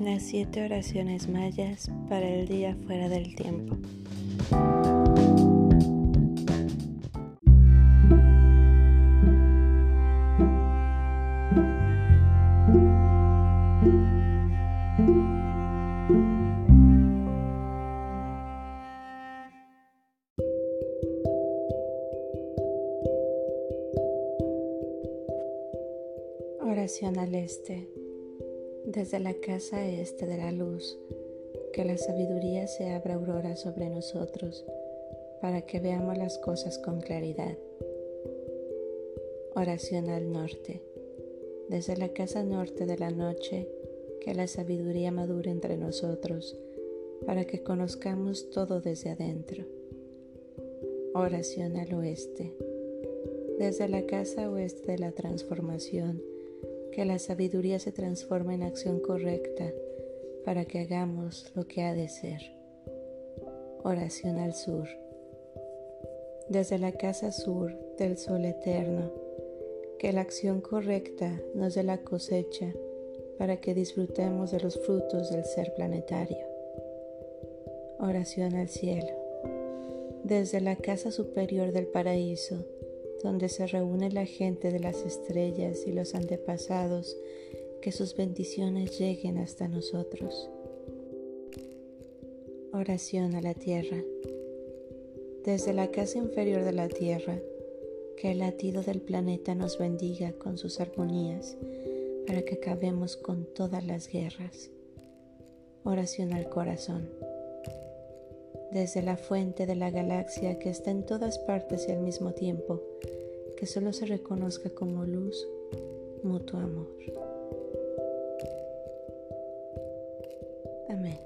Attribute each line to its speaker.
Speaker 1: Las siete oraciones mayas para el día fuera del tiempo. Oración al este desde la casa este de la luz, que la sabiduría se abra aurora sobre nosotros, para que veamos las cosas con claridad. Oración al norte. Desde la casa norte de la noche, que la sabiduría madure entre nosotros, para que conozcamos todo desde adentro. Oración al oeste. Desde la casa oeste de la transformación, que la sabiduría se transforme en acción correcta para que hagamos lo que ha de ser. Oración al sur. Desde la casa sur del sol eterno, que la acción correcta nos dé la cosecha para que disfrutemos de los frutos del ser planetario. Oración al cielo. Desde la casa superior del paraíso, donde se reúne la gente de las estrellas y los antepasados, que sus bendiciones lleguen hasta nosotros. Oración a la tierra. Desde la casa inferior de la tierra, que el latido del planeta nos bendiga con sus armonías para que acabemos con todas las guerras. Oración al corazón desde la fuente de la galaxia que está en todas partes y al mismo tiempo, que solo se reconozca como luz, mutuo amor. Amén.